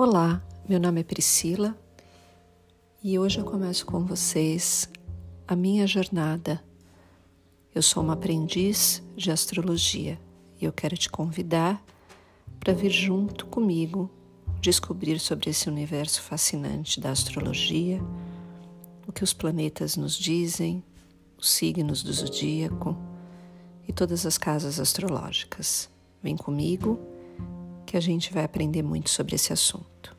Olá, meu nome é Priscila e hoje eu começo com vocês a minha jornada. Eu sou uma aprendiz de astrologia e eu quero te convidar para vir junto comigo descobrir sobre esse universo fascinante da astrologia, o que os planetas nos dizem, os signos do zodíaco e todas as casas astrológicas. Vem comigo que a gente vai aprender muito sobre esse assunto.